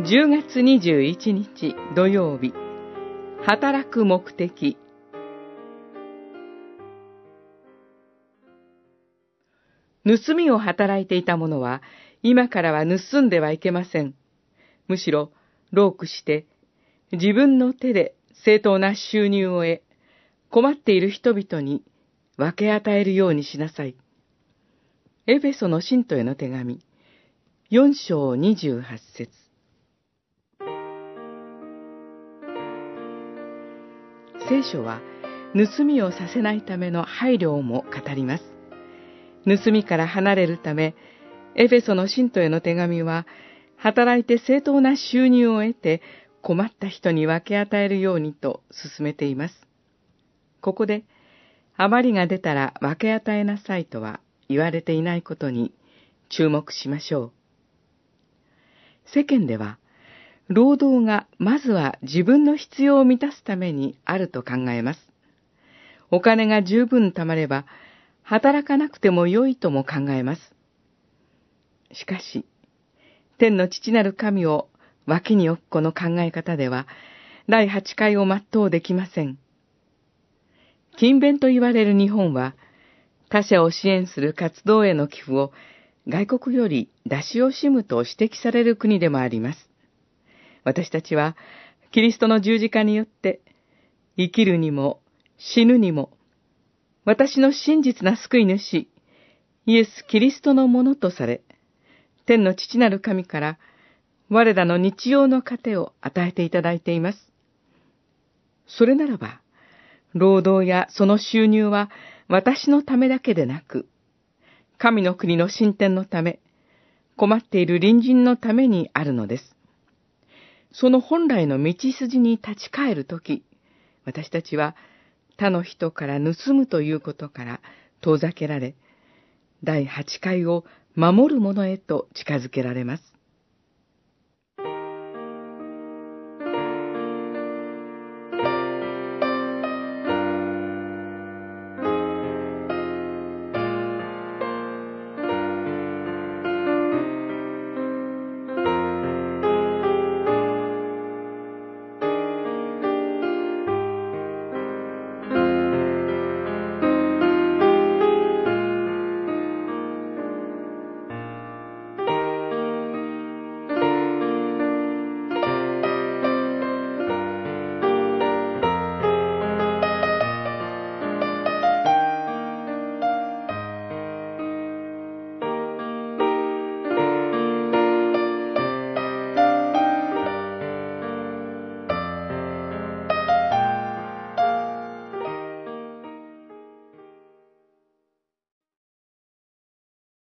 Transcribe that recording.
10月21日土曜日働く目的盗みを働いていた者は今からは盗んではいけません。むしろ、ロークして自分の手で正当な収入を得、困っている人々に分け与えるようにしなさい。エフェソの信徒への手紙、4章28節聖書は、盗みをさせないための配慮も語ります。盗みから離れるため、エフェソの信徒への手紙は、働いて正当な収入を得て困った人に分け与えるようにと進めています。ここで、余りが出たら分け与えなさいとは言われていないことに注目しましょう。世間では、労働がまずは自分の必要を満たすためにあると考えます。お金が十分貯まれば、働かなくても良いとも考えます。しかし、天の父なる神を脇に置くこの考え方では、第八回を全うできません。勤勉と言われる日本は、他者を支援する活動への寄付を外国より出し惜しむと指摘される国でもあります。私たちは、キリストの十字架によって、生きるにも死ぬにも、私の真実な救い主、イエス・キリストのものとされ、天の父なる神から、我らの日曜の糧を与えていただいています。それならば、労働やその収入は私のためだけでなく、神の国の進展のため、困っている隣人のためにあるのです。その本来の道筋に立ち返るとき、私たちは他の人から盗むということから遠ざけられ、第八回を守る者へと近づけられます。